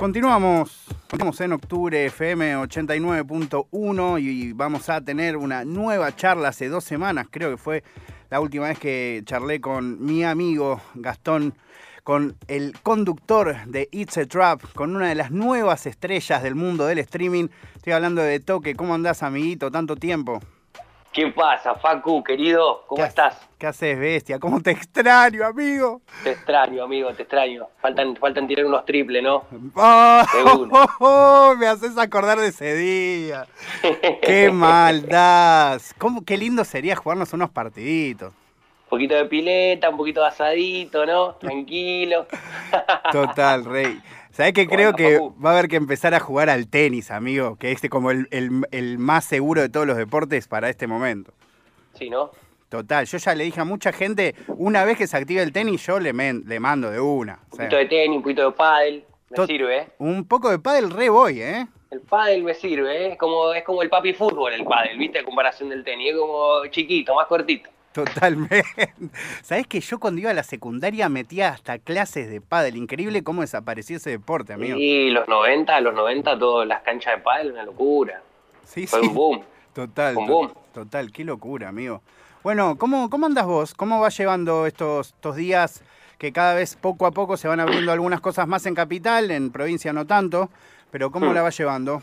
Continuamos, estamos en octubre FM 89.1 y vamos a tener una nueva charla hace dos semanas, creo que fue la última vez que charlé con mi amigo Gastón, con el conductor de It's a Trap, con una de las nuevas estrellas del mundo del streaming. Estoy hablando de Toque, ¿cómo andás amiguito? Tanto tiempo. ¿Qué pasa, Facu, querido? ¿Cómo estás? ¿Qué haces, bestia? ¿Cómo te extraño, amigo? Te extraño, amigo, te extraño. Faltan, faltan tirar unos triples, ¿no? Oh, me haces acordar de ese día. ¡Qué maldad! ¿Cómo, qué lindo sería jugarnos unos partiditos. Un poquito de pileta, un poquito de asadito, ¿no? Tranquilo. Total, rey. ¿Sabés que creo que va a haber que empezar a jugar al tenis, amigo? Que este como el, el, más seguro de todos los deportes para este momento. Sí, ¿no? Total, yo ya le dije a mucha gente, una vez que se active el tenis, yo le, le mando de una. Un poquito de tenis, un poquito de pádel, me sirve, ¿eh? Un poco de pádel re voy, ¿eh? El pádel me sirve, ¿eh? Es como, es como el papi fútbol el pádel, ¿viste? En comparación del tenis, es como chiquito, más cortito. Totalmente. ¿Sabés que yo cuando iba a la secundaria metía hasta clases de pádel? Increíble cómo desapareció ese deporte, amigo. Sí, los 90, los 90, todas las canchas de pádel, una locura. Sí, Fue un boom. Total, un boom. total, qué locura, amigo. Bueno, ¿cómo, cómo andas vos? ¿Cómo vas llevando estos, estos días que cada vez poco a poco se van abriendo algunas cosas más en capital, en provincia no tanto, pero ¿cómo hmm. la vas llevando?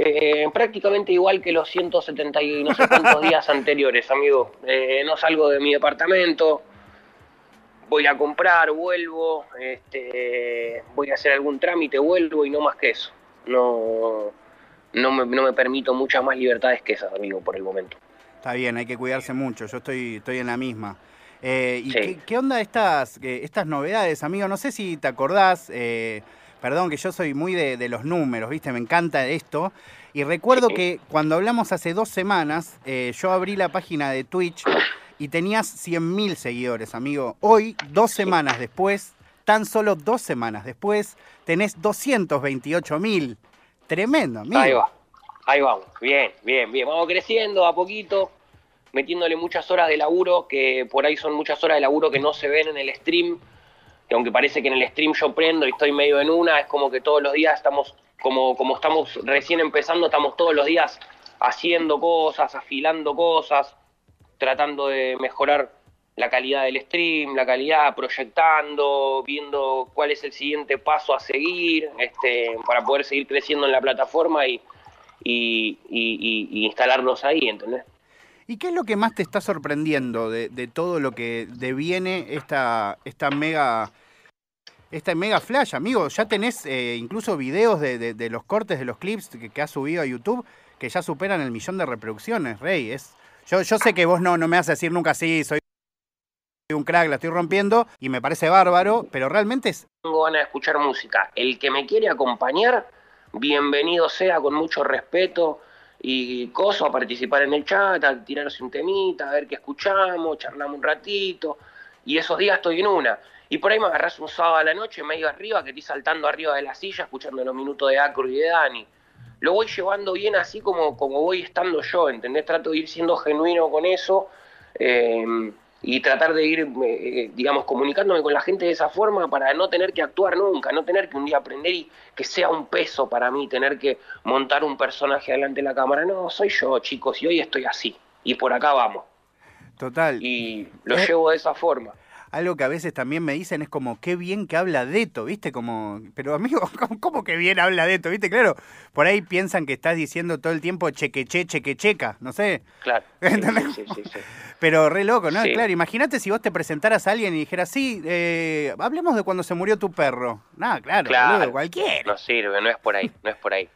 Eh, prácticamente igual que los 170 y no sé cuántos días anteriores, amigo. Eh, no salgo de mi departamento, voy a comprar, vuelvo, este, voy a hacer algún trámite, vuelvo y no más que eso. No, no, me, no me permito muchas más libertades que esas, amigo, por el momento. Está bien, hay que cuidarse mucho, yo estoy, estoy en la misma. Eh, ¿Y qué, onda estas, estas novedades, amigo? No sé si te acordás, Perdón, que yo soy muy de, los números, ¿viste? Me encanta esto. Y recuerdo que cuando hablamos hace dos semanas, eh, yo abrí la página de Twitch y tenías 100.000 seguidores, amigo. Hoy, dos semanas después, tan solo dos semanas después, tenés 228.000. Tremendo, amigo. Ahí va, ahí vamos. Bien, bien, bien. Vamos creciendo a poquito, metiéndole muchas horas de laburo, que por ahí son muchas horas de laburo que no se ven en el stream que aunque parece que en el stream yo prendo y estoy medio en una, es como que todos los días estamos, como, como estamos recién empezando, estamos todos los días haciendo cosas, afilando cosas, tratando de mejorar la calidad del stream, la calidad, proyectando, viendo cuál es el siguiente paso a seguir, este, para poder seguir creciendo en la plataforma y, y, y, instalarnos ahí, ¿entendés? ¿Y qué es lo que más te está sorprendiendo de, todo lo que deviene esta, esta mega esta mega flash, amigo? Ya tenés eh, incluso videos de, los cortes de los clips que, has subido a YouTube que ya superan el millón de reproducciones, Rey. Es, yo, yo sé que vos no, no me vas a decir nunca así, soy un crack, la estoy rompiendo y me parece bárbaro, pero realmente es... Tengo ganas de escuchar música. El que me quiere acompañar, bienvenido sea, con mucho respeto y coso a participar en el chat, a tirarse un temita, a ver qué escuchamos, charlamos un ratito. Y esos días estoy en una. Y por ahí me agarras un sábado a la noche, medio arriba, que estoy saltando arriba de la silla, escuchando los minutos de Acro y de Dani. Lo voy llevando bien así como, como voy estando yo, ¿entendés? Trato de ir siendo genuino con eso. Eh, y tratar de ir, eh, digamos, comunicándome con la gente de esa forma para no tener que actuar nunca, no tener que un día aprender y que sea un peso para mí tener que montar un personaje delante de la cámara. No, soy yo, chicos, y hoy estoy así. Y por acá vamos. Total. Y lo eh, llevo de esa forma algo que a veces también me dicen es como, qué bien que habla Deto, ¿viste? Como, pero amigo, ¿cómo, que bien habla Deto, ¿viste? Claro, por ahí piensan que estás diciendo todo el tiempo chequeche, chequecheca, no sé. Claro. Sí, sí, sí, pero re loco, ¿no? Claro, imagínate si vos te presentaras a alguien y dijeras, sí, eh, hablemos de cuando se murió tu perro. Nada, claro, claro cualquiera. No sirve, no es por ahí, no es por ahí.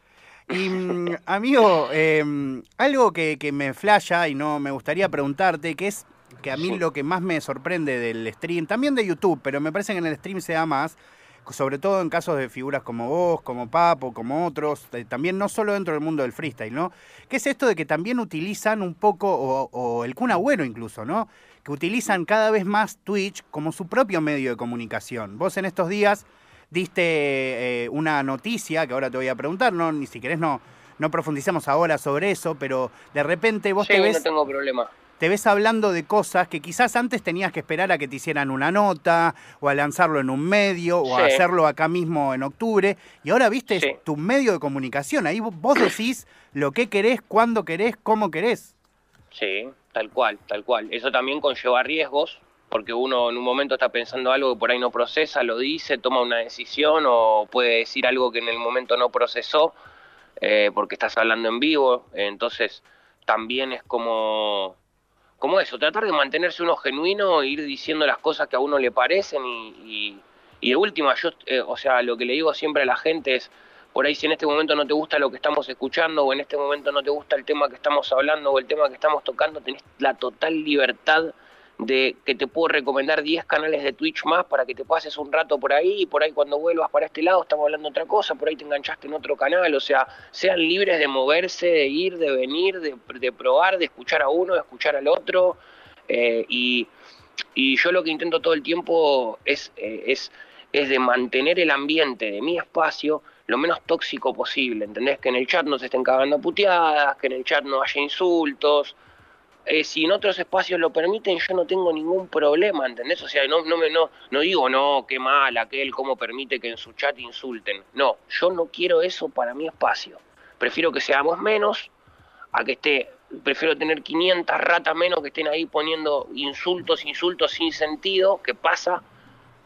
Y mm, amigo, em, algo que, que me flasha y no me gustaría preguntarte, que es que a mí lo que más me sorprende del stream, también de YouTube, pero me parece que en el stream se da más, sobre todo en casos de figuras como vos, como Papo, como otros, eh, también no solo dentro del mundo del freestyle, ¿no? ¿Qué es esto de que también utilizan un poco, o, el Kun Agüero incluso, ¿no? Que utilizan cada vez más Twitch como su propio medio de comunicación. Vos en estos días diste eh, una noticia, que ahora te voy a preguntar, ¿no? Ni si querés no, no profundizamos ahora sobre eso, pero de repente vos te ves... no tengo problema te ves hablando de cosas que quizás antes tenías que esperar a que te hicieran una nota, o a lanzarlo en un medio, o a hacerlo acá mismo en octubre, y ahora viste tu medio de comunicación, ahí vos decís lo que querés, cuándo querés, cómo querés. Sí, tal cual, tal cual. Eso también conlleva riesgos, porque uno en un momento está pensando algo que por ahí no procesa, lo dice, toma una decisión o puede decir algo que en el momento no procesó eh, porque estás hablando en vivo, entonces también es como, como eso, tratar de mantenerse uno genuino, ir diciendo las cosas que a uno le parecen y, y, de última, yo, eh, o sea, lo que le digo siempre a la gente es, por ahí si en este momento no te gusta lo que estamos escuchando o en este momento no te gusta el tema que estamos hablando o el tema que estamos tocando, tenés la total libertad de que te puedo recomendar 10 canales de Twitch más para que te pases un rato por ahí y por ahí cuando vuelvas para este lado estamos hablando otra cosa, por ahí te enganchaste en otro canal, o sea, sean libres de moverse, de ir, de venir, de, probar, de escuchar a uno, de escuchar al otro eh, y, yo lo que intento todo el tiempo es, eh, es, es de mantener el ambiente de mi espacio lo menos tóxico posible, ¿entendés? Que en el chat no se estén cagando puteadas, que en el chat no haya insultos, eh, si en otros espacios lo permiten, yo no tengo ningún problema, ¿entendés? O sea, no, no, me, no, no digo, no, qué mal aquel, cómo permite que en su chat insulten. No, yo no quiero eso para mi espacio. Prefiero que seamos menos a que esté, prefiero tener 500 ratas menos que estén ahí poniendo insultos, insultos sin sentido, que pasa,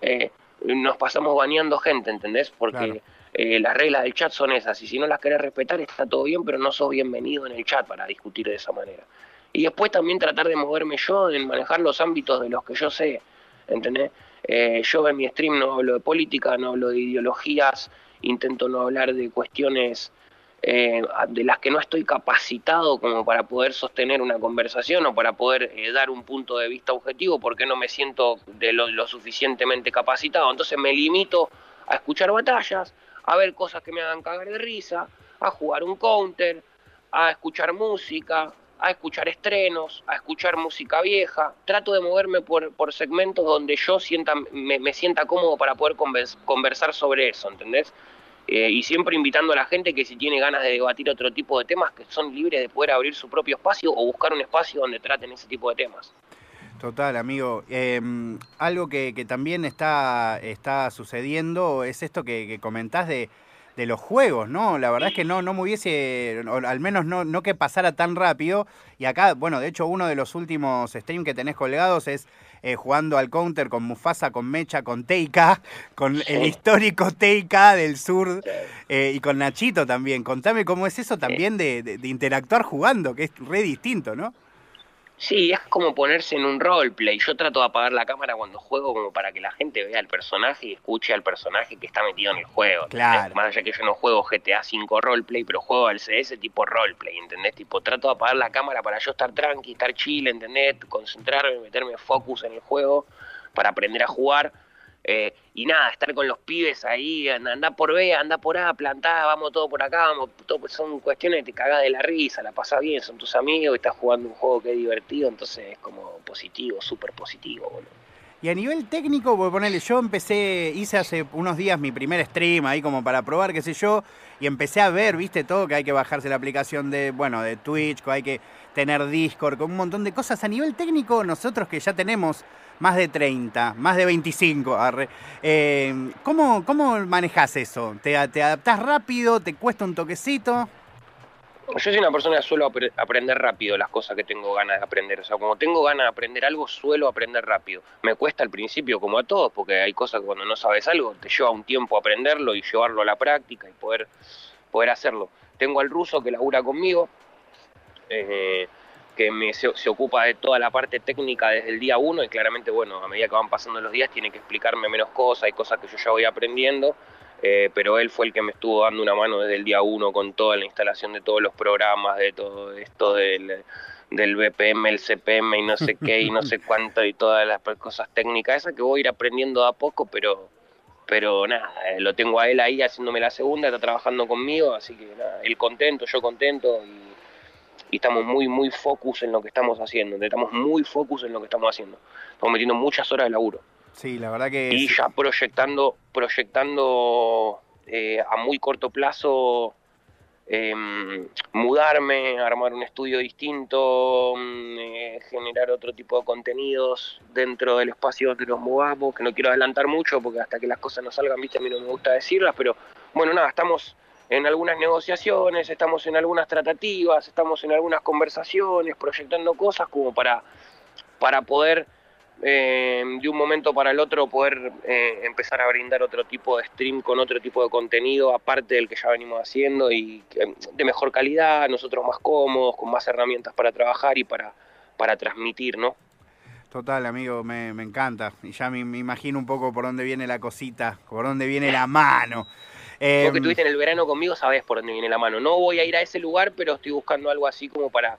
eh, nos pasamos bañando gente, ¿entendés? Porque eh, las reglas del chat son esas, y si no las querés respetar está todo bien, pero no sos bienvenido en el chat para discutir de esa manera y después también tratar de moverme yo, en manejar los ámbitos de los que yo sé, ¿entendés? Eh, yo en mi stream no hablo de política, no hablo de ideologías, intento no hablar de cuestiones eh, de las que no estoy capacitado como para poder sostener una conversación o para poder eh, dar un punto de vista objetivo porque no me siento de lo, suficientemente capacitado. Entonces me limito a escuchar batallas, a ver cosas que me hagan cagar de risa, a jugar un counter, a escuchar música, a escuchar estrenos, a escuchar música vieja. Trato de moverme por, por segmentos donde yo sienta, me, sienta cómodo para poder conversar sobre eso, ¿entendés? Eh, y siempre invitando a la gente que si tiene ganas de debatir otro tipo de temas, que son libres de poder abrir su propio espacio o buscar un espacio donde traten ese tipo de temas. Total, amigo. Em, algo que, también está, está sucediendo es esto que, que comentás de de los juegos, ¿no? La verdad es que no, no me hubiese, al menos no, no que pasara tan rápido. Y acá, bueno, de hecho uno de los últimos streams que tenés colgados es eh, jugando al counter con Mufasa, con Mecha, con Teika, con el histórico Teika del sur eh, y con Nachito también. Contame cómo es eso también de, de interactuar jugando, que es re distinto, ¿no? Sí, es como ponerse en un roleplay. Yo trato de apagar la cámara cuando juego como para que la gente vea al personaje y escuche al personaje que está metido en el juego. Claro. Más allá que yo no juego GTA V roleplay, pero juego al CS tipo roleplay, ¿entendés? Tipo, trato de apagar la cámara para yo estar tranqui, estar chill, ¿entendés? Concentrarme, meterme focus en el juego para aprender a jugar eh, y nada, estar con los pibes ahí, anda por B, anda por A, plantada, vamos todo por acá, vamos, todo, pues son cuestiones que te cagás de la risa, la pasás bien, son tus amigos, estás jugando un juego que es divertido, entonces es como positivo, súper positivo, boludo. Y a nivel técnico, por ponerle, yo empecé, hice hace unos días mi primer stream ahí como para probar, qué sé yo, y empecé a ver, viste, todo, que hay que bajarse la aplicación de, bueno, de Twitch, que hay que tener Discord, con un montón de cosas. A nivel técnico, nosotros que ya tenemos más de 30, más de 25. Eh, ¿cómo, ¿Cómo manejas eso? ¿Te, ¿Te adaptás rápido? ¿Te cuesta un toquecito? Yo soy una persona que suelo aprender rápido las cosas que tengo ganas de aprender. O sea, como tengo ganas de aprender algo, suelo aprender rápido. Me cuesta al principio, como a todos, porque hay cosas que cuando no sabes algo, te lleva un tiempo aprenderlo y llevarlo a la práctica y poder, poder hacerlo. Tengo al ruso que labura conmigo, eh, que me, se, ocupa de toda la parte técnica desde el día uno y claramente, bueno, a medida que van pasando los días tiene que explicarme menos cosas, hay cosas que yo ya voy aprendiendo, eh, pero él fue el que me estuvo dando una mano desde el día uno con toda la instalación de todos los programas, de todo esto del, del BPM, el CPM y no sé qué y no sé cuánto y todas las cosas técnicas esas que voy a ir aprendiendo a poco, pero pero nada, eh, lo tengo a él ahí haciéndome la segunda, está trabajando conmigo, así que nada, él contento, yo contento y y estamos muy, muy focus en lo que estamos haciendo, estamos muy focus en lo que estamos haciendo. Estamos metiendo muchas horas de laburo. Sí, la verdad que... Y ya proyectando, proyectando eh, a muy corto plazo em, mudarme, armar un estudio distinto, mm, eh, generar otro tipo de contenidos dentro del espacio donde nos movamos, que no quiero adelantar mucho porque hasta que las cosas no salgan, viste, a mí no me gusta decirlas, pero bueno, nada, estamos en algunas negociaciones, estamos en algunas tratativas, estamos en algunas conversaciones, proyectando cosas como para, para poder eh, de un momento para el otro poder eh, empezar a brindar otro tipo de stream con otro tipo de contenido aparte del que ya venimos haciendo y de mejor calidad, nosotros más cómodos, con más herramientas para trabajar y para, para transmitir, ¿no? Total, amigo, me, encanta. Y ya me, me, imagino un poco por dónde viene la cosita, por dónde viene la mano. Eh, Vos que estuviste en el verano conmigo sabés por dónde viene la mano. No voy a ir a ese lugar, pero estoy buscando algo así como para,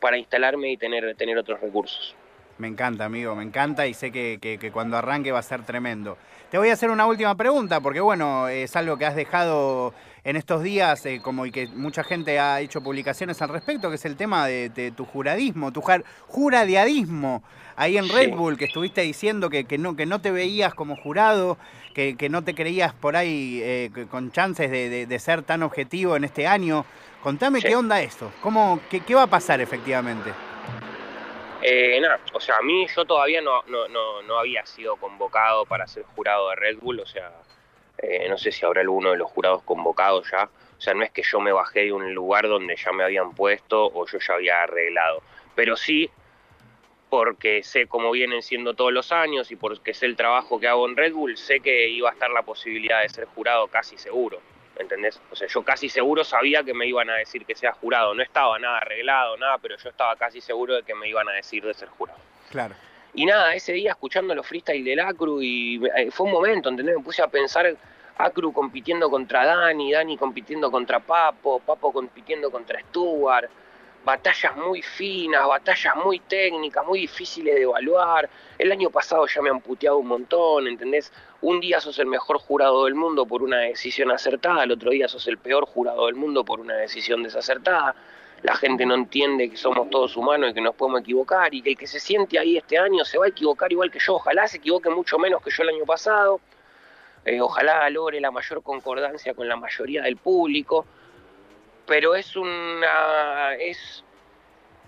para instalarme y tener, tener otros recursos. Me encanta, amigo, me encanta y sé que, que, cuando arranque va a ser tremendo. Te voy a hacer una última pregunta, porque bueno, es algo que has dejado en estos días, eh, como y que mucha gente ha hecho publicaciones al respecto, que es el tema de, tu juradismo, tu juradiadismo ahí en Red Bull, que estuviste diciendo que, que, no, que no te veías como jurado, que, no te creías por ahí eh, con chances de, ser tan objetivo en este año. Contame qué onda esto, ¿Cómo, qué, qué va a pasar efectivamente. Eh, nada, o sea, a mí yo todavía no, no, no, había sido convocado para ser jurado de Red Bull, o sea, eh, no sé si habrá alguno de los jurados convocados ya, o sea, no es que yo me bajé de un lugar donde ya me habían puesto o yo ya había arreglado, pero sí porque sé cómo vienen siendo todos los años y porque sé el trabajo que hago en Red Bull, sé que iba a estar la posibilidad de ser jurado casi seguro. ¿entendés? O sea, yo casi seguro sabía que me iban a decir que sea jurado. No estaba nada arreglado, nada, pero yo estaba casi seguro de que me iban a decir de ser jurado. Claro. Y nada, ese día escuchando los freestyle del Acru y eh, fue un momento, ¿entendés? Me puse a pensar Acru compitiendo contra Dani, Dani compitiendo contra Papo, Papo compitiendo contra Stuart batallas muy finas, batallas muy técnicas, muy difíciles de evaluar. El año pasado ya me han puteado un montón, ¿entendés? Un día sos el mejor jurado del mundo por una decisión acertada, el otro día sos el peor jurado del mundo por una decisión desacertada. La gente no entiende que somos todos humanos y que nos podemos equivocar y que el que se siente ahí este año se va a equivocar igual que yo. Ojalá se equivoque mucho menos que yo el año pasado. Eh, ojalá logre la mayor concordancia con la mayoría del público pero es una es,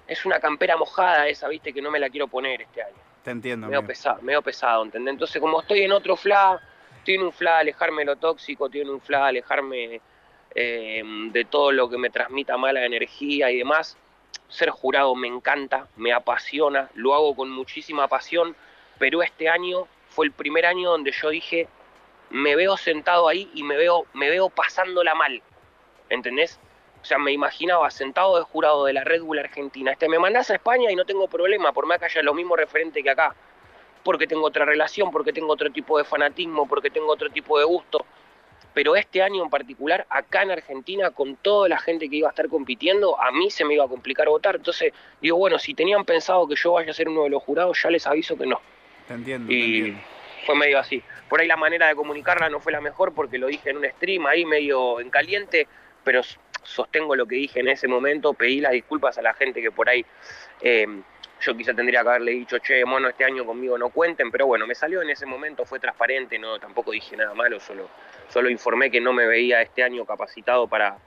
es una campera mojada esa, viste, que no me la quiero poner este año. Te entiendo. Medio pesado, medio pesado, ¿entendés? Entonces, como estoy en otro fla, tiene un fla alejarme de lo tóxico, tiene un fla alejarme eh, de todo lo que me transmita mala energía y demás. Ser jurado me encanta, me apasiona, lo hago con muchísima pasión, pero este año fue el primer año donde yo dije, me veo sentado ahí y me veo, me veo pasándola mal, ¿entendés? O sea, me imaginaba sentado de jurado de la Red Bull Argentina. Este, me mandás a España y no tengo problema, por más que haya lo mismo referente que acá. Porque tengo otra relación, porque tengo otro tipo de fanatismo, porque tengo otro tipo de gusto. Pero este año en particular, acá en Argentina, con toda la gente que iba a estar compitiendo, a mí se me iba a complicar votar. Entonces, digo, bueno, si tenían pensado que yo vaya a ser uno de los jurados, ya les aviso que no. Te entiendo. Y fue medio así. Por ahí la manera de comunicarla no fue la mejor porque lo dije en un stream ahí medio en caliente, pero sostengo lo que dije en ese momento, pedí las disculpas a la gente que por ahí eh, yo quizá tendría que haberle dicho, che, mono, este año conmigo no cuenten, pero bueno, me salió en ese momento, fue transparente, no tampoco dije nada malo, solo, solo informé que no me veía este año capacitado para,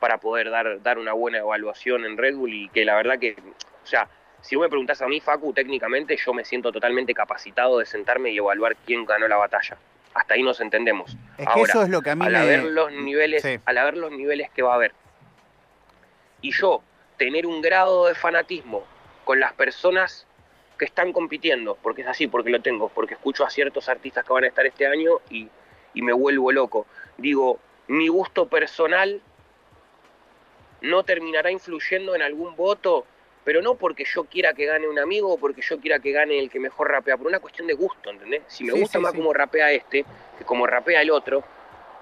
para poder dar, dar una buena evaluación en Red Bull y que la verdad que, o sea, si vos me preguntás a mí, Facu, técnicamente yo me siento totalmente capacitado de sentarme y evaluar quién ganó la batalla hasta ahí nos entendemos. Es que eso es lo que a mí al haber los niveles, al haber los niveles que va a haber, y yo tener un grado de fanatismo con las personas que están compitiendo, porque es así, porque lo tengo, porque escucho a ciertos artistas que van a estar este año y, y me vuelvo loco. Digo, mi gusto personal no terminará influyendo en algún voto pero no porque yo quiera que gane un amigo o porque yo quiera que gane el que mejor rapea, por una cuestión de gusto, ¿entendés? Si me gusta más como rapea este que como rapea el otro,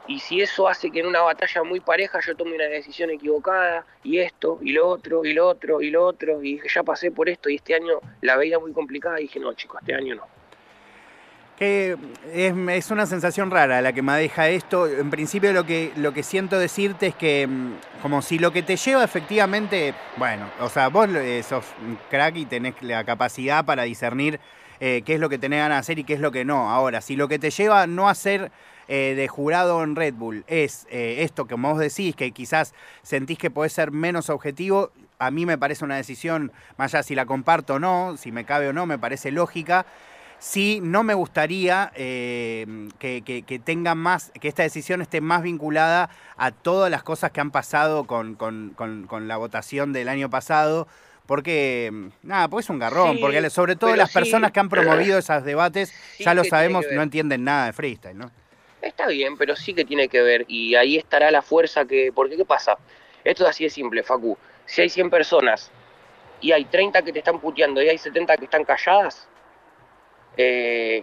y si eso hace que en una batalla muy pareja yo tome una decisión equivocada, y esto, y lo otro, y lo otro, y lo otro, y ya pasé por esto, y este año la veía muy complicada, y dije, no, chicos, este año no que es, una sensación rara la que me deja esto. En principio lo que, lo que siento decirte es que mm, como si lo que te lleva efectivamente, bueno, o sea, vos eh, sos crack y tenés la capacidad para discernir eh, qué es lo que tenés ganas de hacer y qué es lo que no. Ahora, si lo que te lleva a no hacer eh, de jurado en Red Bull es eh, esto que vos decís, que quizás sentís que podés ser menos objetivo, a mí me parece una decisión, más allá si la comparto o no, si me cabe o no, me parece lógica. Sí, no me gustaría eh, que, tenga más, que esta decisión esté más vinculada a todas las cosas que han pasado con, la votación del año pasado, porque, nada, pues es un garrón, porque sobre todo las personas que han promovido esos debates, ya lo sabemos, no entienden nada de freestyle, ¿no? Está bien, pero sí que tiene que ver, y ahí estará la fuerza que, porque ¿qué pasa? Esto es así de simple, Facu. Si hay 100 personas y hay 30 que te están puteando y hay 70 que están calladas, eh,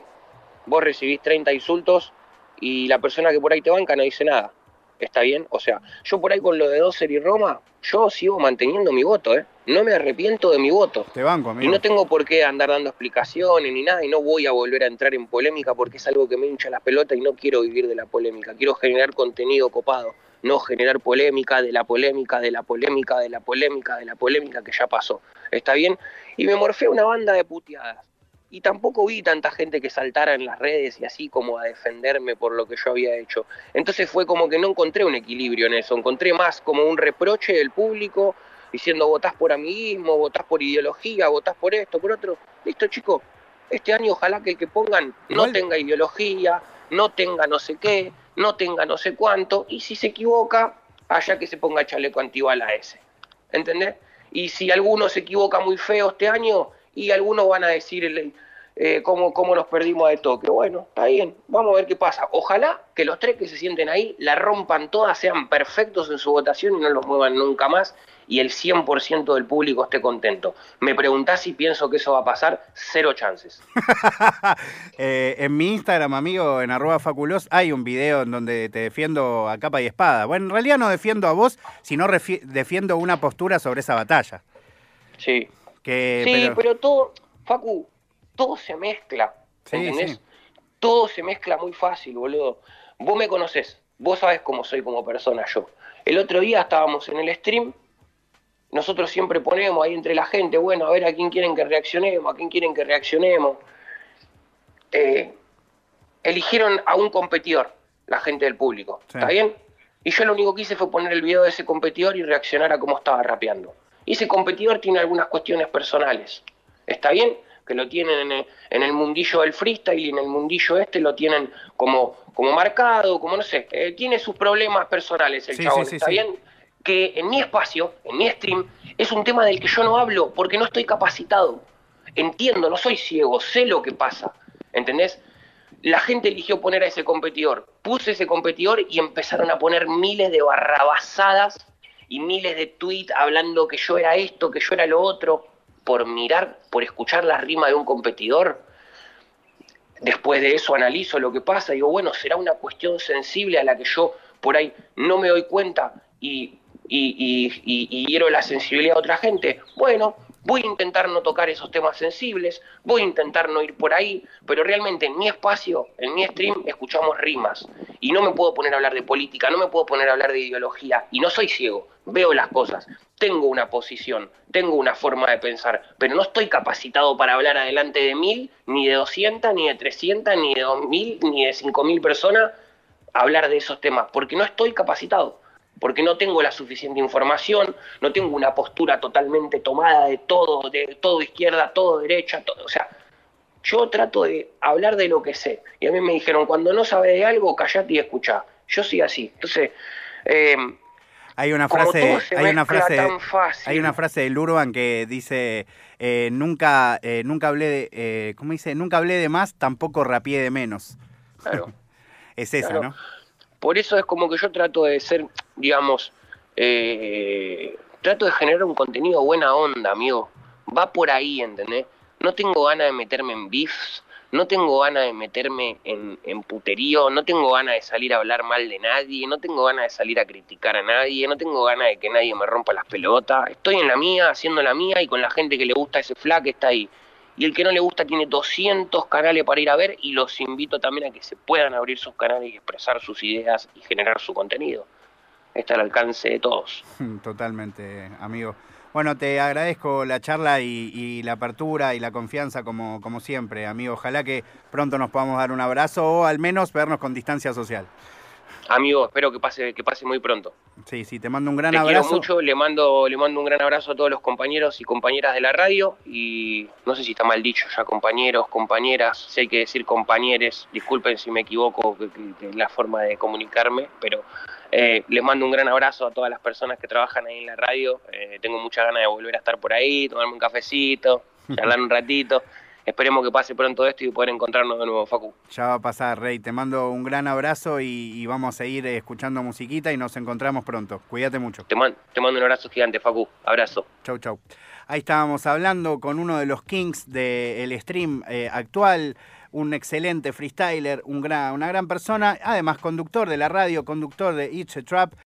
vos recibís 30 insultos y la persona que por ahí te banca no dice nada. ¿Está bien? O sea, yo por ahí con lo de Doser y Roma, yo sigo manteniendo mi voto, ¿eh? No me arrepiento de mi voto. Te banco, amigo. Y no tengo por qué andar dando explicaciones ni nada, y no voy a volver a entrar en polémica porque es algo que me hincha las pelotas y no quiero vivir de la polémica. Quiero generar contenido copado, no generar polémica de la polémica, de la polémica, de la polémica, de la polémica que ya pasó. ¿Está bien? Y me morfé una banda de puteadas y tampoco vi tanta gente que saltara en las redes y así como a defenderme por lo que yo había hecho. Entonces fue como que no encontré un equilibrio en eso, encontré más como un reproche del público diciendo votás por amiguismo, votás por ideología, votás por esto, por otro. Listo, chicos, este año ojalá que el que pongan no tenga ideología, no tenga no sé qué, no tenga no sé cuánto, y si se equivoca, haya que se ponga chaleco antibala ese. ¿Entendés? Y si alguno se equivoca muy feo este año, y algunos van a decir eh, cómo, cómo, nos perdimos de toque. Bueno, está bien, vamos a ver qué pasa. Ojalá que los tres que se sienten ahí la rompan todas, sean perfectos en su votación y no los muevan nunca más y el 100% del público esté contento. Me preguntás si pienso que eso va a pasar, cero chances. Eh, en mi Instagram, amigo, en arroba faculos, hay un video en donde te defiendo a capa y espada. Bueno, en realidad no defiendo a vos, sino defiendo una postura sobre esa batalla. Sí, sí, pero... todo, Facu, todo se mezcla. ¿Entendés? Todo se mezcla muy fácil, boludo. Vos me conocés, vos sabés cómo soy como persona yo. El otro día estábamos en el stream, nosotros siempre ponemos ahí entre la gente, bueno, a ver a quién quieren que reaccionemos, a quién quieren que reaccionemos. Eh, eligieron a un competidor, la gente del público, ¿está bien? Y yo lo único que hice fue poner el video de ese competidor y reaccionar a cómo estaba rapeando. Y ese competidor tiene algunas cuestiones personales. ¿Está bien? Que lo tienen en el, mundillo del freestyle y en el mundillo este lo tienen como, como marcado, como no sé. Eh, tiene sus problemas personales el chabón. ¿Está bien? Que en mi espacio, en mi stream, es un tema del que yo no hablo porque no estoy capacitado. Entiendo, no soy ciego, sé lo que pasa. ¿Entendés? La gente eligió poner a ese competidor. Puse ese competidor y empezaron a poner miles de barrabasadas y miles de tweets hablando que yo era esto, que yo era lo otro, por mirar, por escuchar la rima de un competidor. Después de eso analizo lo que pasa digo, bueno, será una cuestión sensible a la que yo por ahí no me doy cuenta y, y, y, y hiero la sensibilidad de otra gente. Bueno, voy a intentar no tocar esos temas sensibles, voy a intentar no ir por ahí, pero realmente en mi espacio, en mi stream, escuchamos rimas. Y no me puedo poner a hablar de política, no me puedo poner a hablar de ideología. Y no soy ciego, veo las cosas, tengo una posición, tengo una forma de pensar, pero no estoy capacitado para hablar adelante de mil, ni de doscientas, ni de trescientas, ni de dos mil, ni de cinco mil personas, hablar de esos temas, porque no estoy capacitado porque no tengo la suficiente información, no tengo una postura totalmente tomada de todo, de todo izquierda, todo derecha, todo, o sea, yo trato de hablar de lo que sé. Y a mí me dijeron, cuando no sabes de algo, callate y escucha. Yo soy así. Entonces, eh, hay una frase, hay una frase, hay una frase del Urban que dice eh, nunca, eh, nunca hablé de, ¿cómo dice? Nunca hablé de más, tampoco rapié de menos. Claro. es esa, ¿no? Por eso es como que yo trato de ser, digamos, eh, trato de generar un contenido buena onda, amigo. Va por ahí, ¿entendés? No tengo ganas de meterme en beefs, no tengo ganas de meterme en, en, puterío, no tengo ganas de salir a hablar mal de nadie, no tengo ganas de salir a criticar a nadie, no tengo ganas de que nadie me rompa las pelotas. Estoy en la mía, haciendo la mía y con la gente que le gusta ese flag está ahí y el que no le gusta tiene 200 canales para ir a ver y los invito también a que se puedan abrir sus canales y expresar sus ideas y generar su contenido. Está al alcance de todos. Totalmente, amigo. Bueno, te agradezco la charla y, la apertura y la confianza como, como siempre, amigo. Ojalá que pronto nos podamos dar un abrazo o al menos vernos con distancia social. Amigo, espero que pase, que pase muy pronto. Sí, sí, te mando un gran te abrazo. Quiero mucho, le mando, le mando un gran abrazo a todos los compañeros y compañeras de la radio. Y no sé si está mal dicho ya, compañeros, compañeras, si hay que decir compañeres, disculpen si me equivoco, que, la forma de comunicarme, pero eh, les mando un gran abrazo a todas las personas que trabajan ahí en la radio. Eh, tengo mucha ganas de volver a estar por ahí, tomarme un cafecito, charlar un ratito esperemos que pase pronto esto y poder encontrarnos de nuevo, Facu. Ya va a pasar, Rey. Te mando un gran abrazo y, vamos a seguir escuchando musiquita y nos encontramos pronto. Cuídate mucho. Te, te mando un abrazo gigante, Facu. Abrazo. Chau, chau. Ahí estábamos hablando con uno de los kings del stream eh, actual, un excelente freestyler, un gran, una gran persona, además conductor de la radio, conductor de It's a Trap